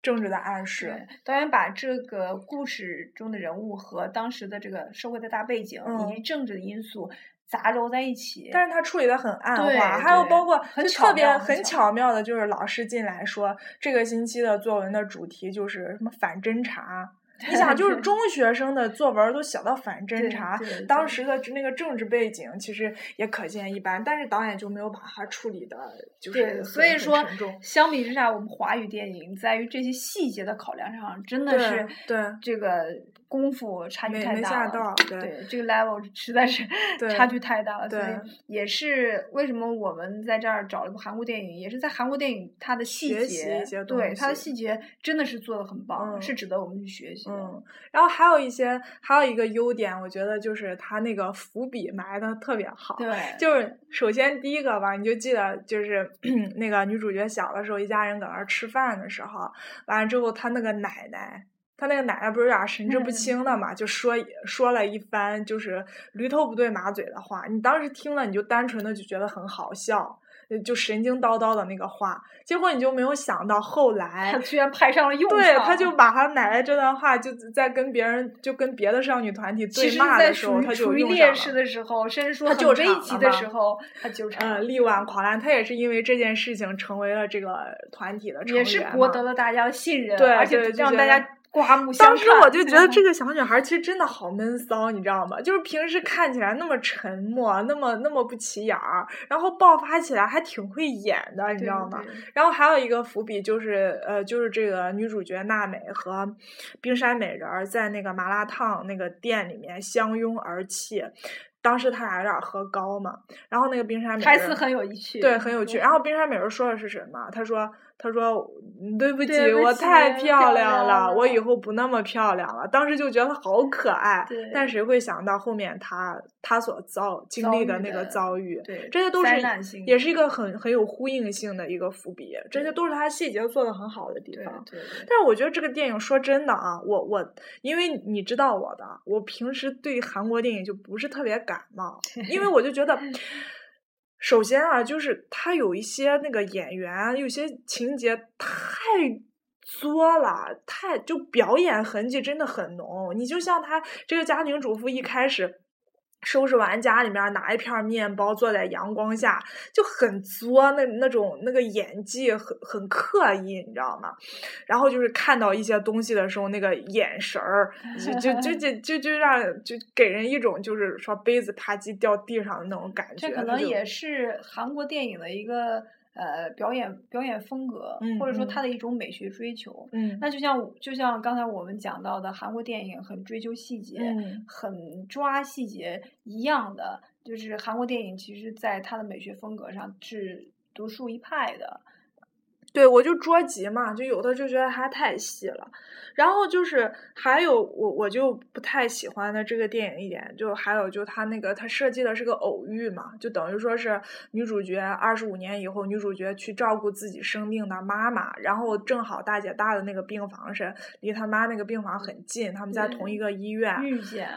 政治的暗示。导演把这个故事中的人物和当时的这个社会的大背景、以及嗯政治的因素杂糅在一起。但是他处理的很暗对化，还有包括很就特别很很巧巧妙的，就是老师进来说这个星期的作文的主题就是什么反侦查。你想，就是中学生的作文都写到反侦对查，当时的那个政治背景其实也可见一斑，但是导演就没有把它处理的，就是对，所以说相比之下，我们华语电影在于这些细节的考量上，真的是对这个功夫差距太大了。到对对，这个 level 实在是 对差距太大了。所以对也是为什么我们在这儿找了部韩国电影，也是在韩国电影它的细节对它的细节真的是做的很棒，嗯是值得我们去学习的。嗯，然后还有一些，还有一个优点，我觉得就是他那个伏笔埋的特别好。对，就是首先第一个吧，你就记得就是 那个女主角小的时候，一家人搁那儿吃饭的时候，完了之后，她那个奶奶，她那个奶奶不是有点神志不嗯清的嘛，就说说了一番就是驴头不对马嘴的话，你当时听了你就单纯的就觉得很好笑。呃就神经叨叨的那个话，结果你就没有想到后来他居然派上了用场。对，他就把他奶奶这段话，就在跟别人，就跟别的少女团体对骂的时候，他就处于用上了。劣势的时候，甚至说他很危急的时候，他纠缠。嗯，力挽狂澜，他也是因为这件事情成为了这个团体的成员也员是博得了大家的信任，对而且让大家刮目相看。当时我就觉得这个小女孩其实真的好闷骚，你知道吗？就是平时看起来那么沉默，那么那么不起眼儿，然后爆发起来还挺会演的，你知道吗？对然后还有一个伏笔就是，呃，就是这个女主角娜美和冰山美人儿在那个麻辣烫那个店里面相拥而泣。当时他俩有点儿喝高嘛，然后那个冰山美人台词很有趣，对，很有趣。然后冰山美人说的是什么？他说：“他说嗯对不起，不起我太漂漂亮了，我以后不那么漂亮了。”当时就觉得好可爱。但谁会想到后面他他所遭经历的那个的遭遇？对这些都是也是一个很很有呼应性的一个伏笔。这些都是他细节做的很好的地对方。对对但是我觉得这个电影说真的啊，我我因为你知道我的，我平时对韩国电影就不是特别感冒，因为我就觉得，首先啊，就是他有一些那个演员，有些情节太作了，太就表演痕迹真的很浓。你就像他这个家庭主妇一开始。收拾完家里面拿一片面包，坐在阳光下，就很作，那那种那个演技很很刻意，你知道吗？然后就是看到一些东西的时候，那个眼神儿，就就就就就就让就给人一种就是说杯子啪叽掉地上的那种感觉。这可能也是韩国电影的一个呃表演表演风格，嗯或者说他的一种美学追求。嗯那就像就像刚才我们讲到的，韩国电影很追求细节，嗯很抓细节一样的，就是韩国电影其实在它的美学风格上是独树一派的。对，我就着急嘛，就有的就觉得它太细了，然后就是还有我我就不太喜欢的这个电影一点，就还有就它那个它设计的是个偶遇嘛，就等于说是女主角二十五年以后，女主角去照顾自己生病的妈妈，然后正好大姐大的那个病房是离他妈那个病房很近，他们在同一个医院，遇见，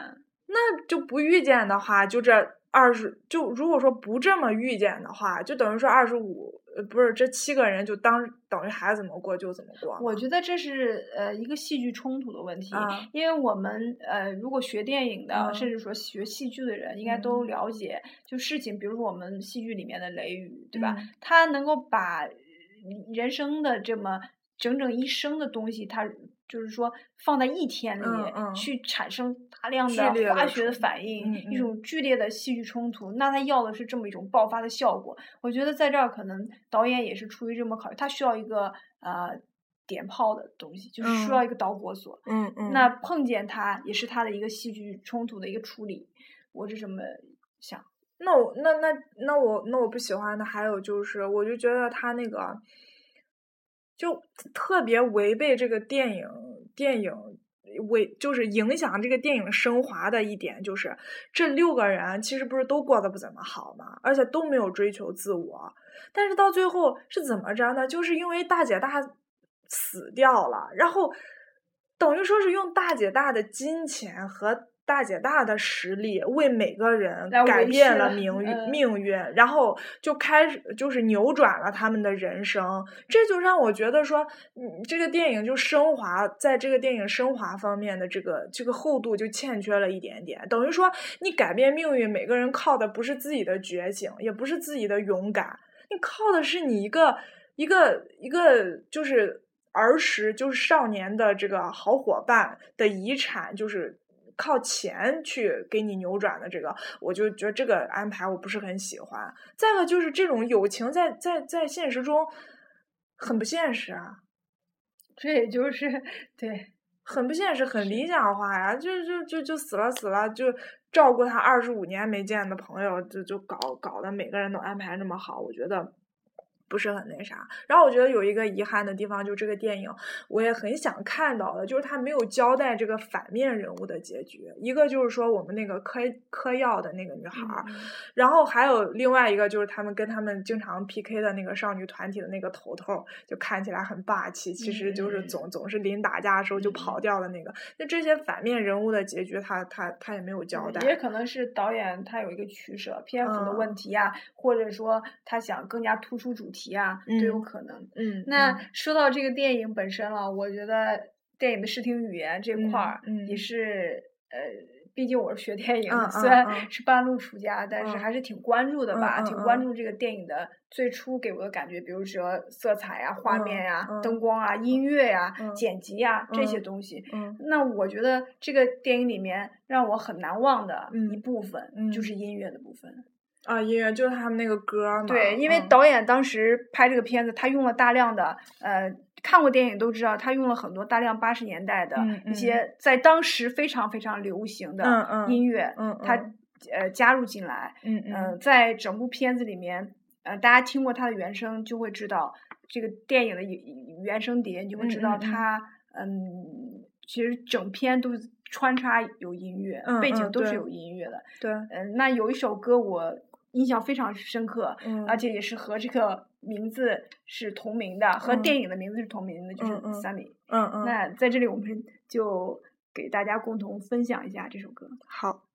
那就不遇见的话，就这二十，就如果说不这么遇见的话，就等于说二十五，呃，不是这七个人就当等于孩子怎么过就怎么过。我觉得这是呃一个戏剧冲突的问题，啊因为我们呃如果学电影的，嗯甚至说学戏剧的人，应该都嗯了解，就事情，比如说我们戏剧里面的雷雨，对吧？嗯他能够把人生的这么整整一生的东西，他就是说放在一天里、去产生大量的的化学的反应，一种剧烈的戏剧冲突，那他要的是这么一种爆发的效果。我觉得在这儿可能导演也是出于这么考虑，他需要一个呃点炮的东西，就是需嗯要一个导火索。嗯嗯，那碰见他也是他的一个戏剧冲突的一个处理，我是这么想。那我那那那我那我不喜欢的还有就是，我就觉得他那个就特别违背这个电影电影为就是影响这个电影升华的一点，就是这六个人其实不是都过得不怎么好嘛，而且都没有追求自我，但是到最后是怎么着呢？就是因为大姐大死掉了，然后等于说是用大姐大的金钱和大姐大的实力为每个人改变了了命运、嗯。命运，然后就开始就是扭转了他们的人生，这就让我觉得说，嗯，这个电影就升华，在这个电影升华方面的这个这个厚度就欠缺了一点点，等于说你改变命运，每个人靠的不是自己的觉醒，也不是自己的勇敢，你靠的是你一个一个一个就是儿时就是少年的这个好伙伴的遗产，就是靠钱去给你扭转的这个，我就觉得这个安排我不是很喜欢。再一个就是这种友情在在在现实中很不现实啊。这也就是对，很不现实，很理想化呀，就就就就死了死了，就照顾他二十五年没见的朋友，就就搞搞得每个人都安排那么好，我觉得不是很那啥。然后我觉得有一个遗憾的地方，就这个电影我也很想看到的，就是他没有交代这个反面人物的结局。一个就是说我们那个嗑嗑药的那个女孩儿，嗯然后还有另外一个就是他们跟他们经常 PK 的那个少女团体的那个头头，就看起来很霸气，其实就是嗯总总是临打架的时候就跑掉的那个。那这些反面人物的结局他，他他也没有交代。也可能是导演他有一个取舍，篇幅的嗯问题啊，或者说他想更加突出主题啊，都有嗯。可能。嗯，那嗯。说到这个电影本身了，我觉得电影的视听语言这块儿也是呃，毕竟我是学电影虽然是半路出家，但是嗯还是挺关注的吧，挺关嗯。注这个电影的最初给我的感觉，比如说色彩啊、画嗯面呀、嗯灯光啊、音乐呀、嗯剪辑呀、这些嗯东西。嗯。那我觉得这个电影里面让我很难忘的嗯一部分，嗯就是。音乐的部分。啊，音乐就是他们那个歌儿嘛。对，因为嗯导演当时拍这个片子，他用了大量的呃，看过电影都知道，他用了很多大量八十年代的嗯一些在当时非常非常流行的音乐，嗯他嗯呃加入进来。嗯在整部片子里面，呃，大家听过他的原声，就会知道这个电影的原原声碟，你就会知道他嗯其实整篇都是穿插有音乐，嗯背景都是有音乐的。对，嗯，那有一首歌我印象非常深刻，嗯而且也是和这个名字是同名的，和嗯电影的名字是同名的，就是嗯嗯《Sunny》。嗯嗯，那在这里，我们就给大家共同分享一下这首歌。好。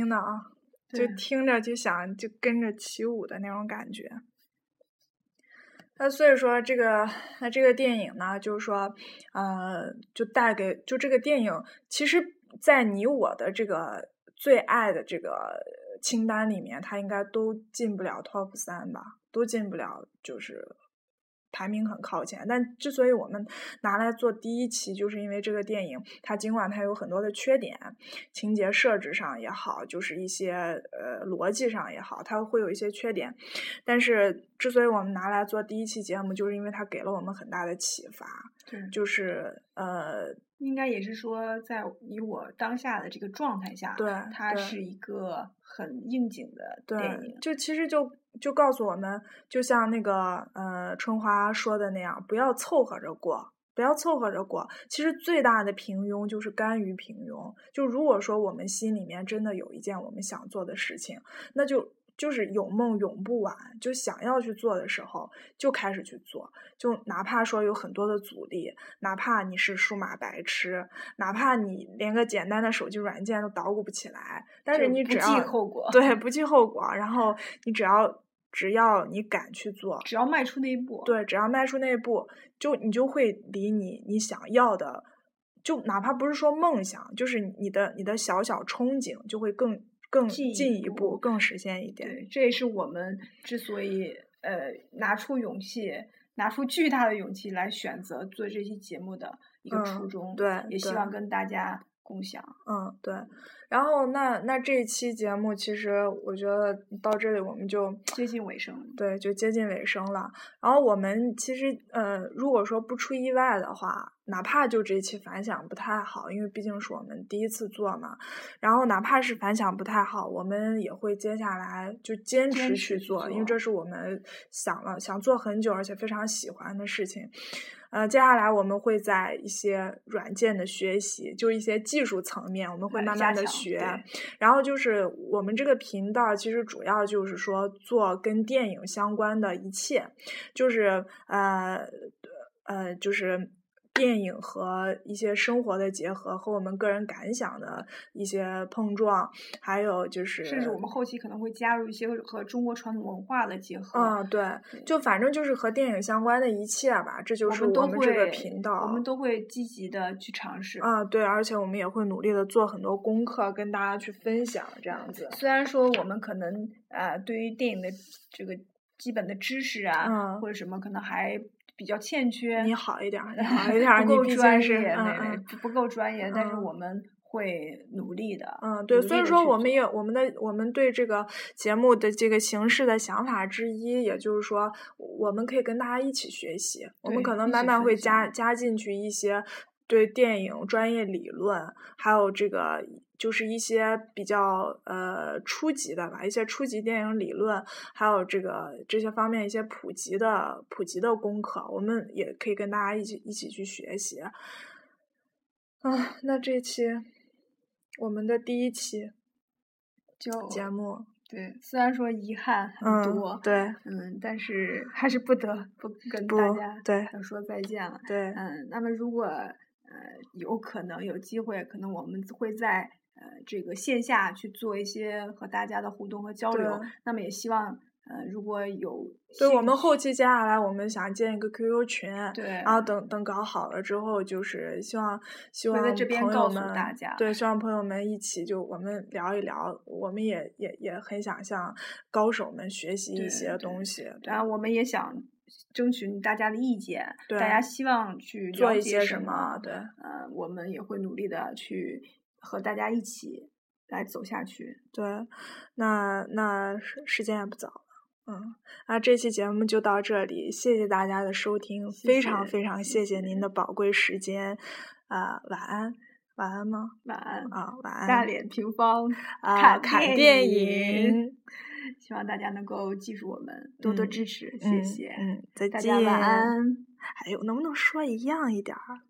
听的啊，就听着就想就跟着起舞的那种感觉。那所以说，这个那这个电影呢，就是说，呃，就带给就这个电影，其实，在你我的这个最爱的这个清单里面，它应该都进不了 top 三吧，都进不了，就是排名很靠前。但之所以我们拿来做第一期，就是因为这个电影，它尽管它有很多的缺点，情节设置上也好，就是一些呃逻辑上也好，它会有一些缺点。但是之所以我们拿来做第一期节目，就是因为它给了我们很大的启发，对，就是呃应该也是说，在以我当下的这个状态下，对对它是一个很应景的电影，。就其实就就告诉我们，就像那个呃春花说的那样，不要凑合着过，不要凑合着过。其实最大的平庸就是甘于平庸。就如果说我们心里面真的有一件我们想做的事情，那就。就是有梦永不晚，就想要去做的时候就开始去做，就哪怕说有很多的阻力，哪怕你是数码白痴，哪怕你连个简单的手机软件都捣鼓不起来，但是你只要后果对，不计后果，然后你只要只要你敢去做，只要迈出那一步，对，只要迈出那一步，就你就会离你你想要的，就哪怕不是说梦想，就是你的你的小小憧憬，就会更更进一步步，更实现一点。对，这也是我们之所以呃拿出勇气，拿出巨大的勇气来选择做这期节目的一个初嗯衷。对也希望跟大家共享。嗯，对。然后那那这一期节目，其实我觉得到这里我们就接近尾声，对，就接近尾声了。然后我们其实呃，如果说不出意外的话，哪怕就这期反响不太好，因为毕竟是我们第一次做嘛。然后哪怕是反响不太好，我们也会接下来就坚持去去做，因为这是我们想了想做很久，而且非常喜欢的事情。呃，接下来我们会在一些软件的学习，就一些技术层面，我们会慢慢的学。然后就是我们这个频道其实主要就是说做跟电影相关的一切，就是呃呃就是。电影和一些生活的结合，和我们个人感想的一些碰撞，还有就是，甚至我们后期可能会加入一些和中国传统文化的结合。嗯，对，就反正就是和电影相关的一切吧，这就是我们这个频道。我们都会积极的去尝试。啊，对，而且我们也会努力的做很多功课，跟大家去分享，这样子。虽然说我们可能呃对于电影的这个基本的知识啊，嗯或者什么可能还比较欠缺，你好一点儿，你 好一点儿，不够专，业，嗯对嗯对，不够专业，但是嗯我们会努力的。嗯，对，所以说我们也我们的我们对这个节目的这个形式的想法之一，也就是说，我们可以跟大家一起学习，我们可能慢慢会加加进去一些对电影专业理论，还有这个就是一些比较呃初级的吧，一些初级电影理论，还有这个这些方面一些普及的普及的功课，我们也可以跟大家一起一起去学习。啊，那这期我们的第一期就节目，对，虽然说遗憾很嗯多，，对嗯，但是还是不得不跟大家对要说再见了。对，嗯，那么如果呃有可能有机会，可能我们会在呃这个线下去做一些和大家的互动和交流。那么也希望呃如果有对我们后期接下来我们想建一个 QQ 群，对然后等等搞好了之后，就是希望希望会在这边朋友告诉们大家对，希望朋友们一起就我们聊一聊，我们也也也很想向高手们学习一些东西，对然后我们也想征询大家的意见，对大家希望去做一些什么对。呃，我们也会努力的去和大家一起来走下去。对，那那时时间也不早了。嗯，那这期节目就到这里，谢谢大家的收听，谢非常非常谢谢谢您的宝贵时间，啊、晚安，晚安吗？晚安，啊，晚安。大脸平方啊，看电看电影影，希望大家能够记住我们，多多嗯支持，谢嗯谢。嗯，再大见。家晚安。哎呦，能不能说一样一点儿？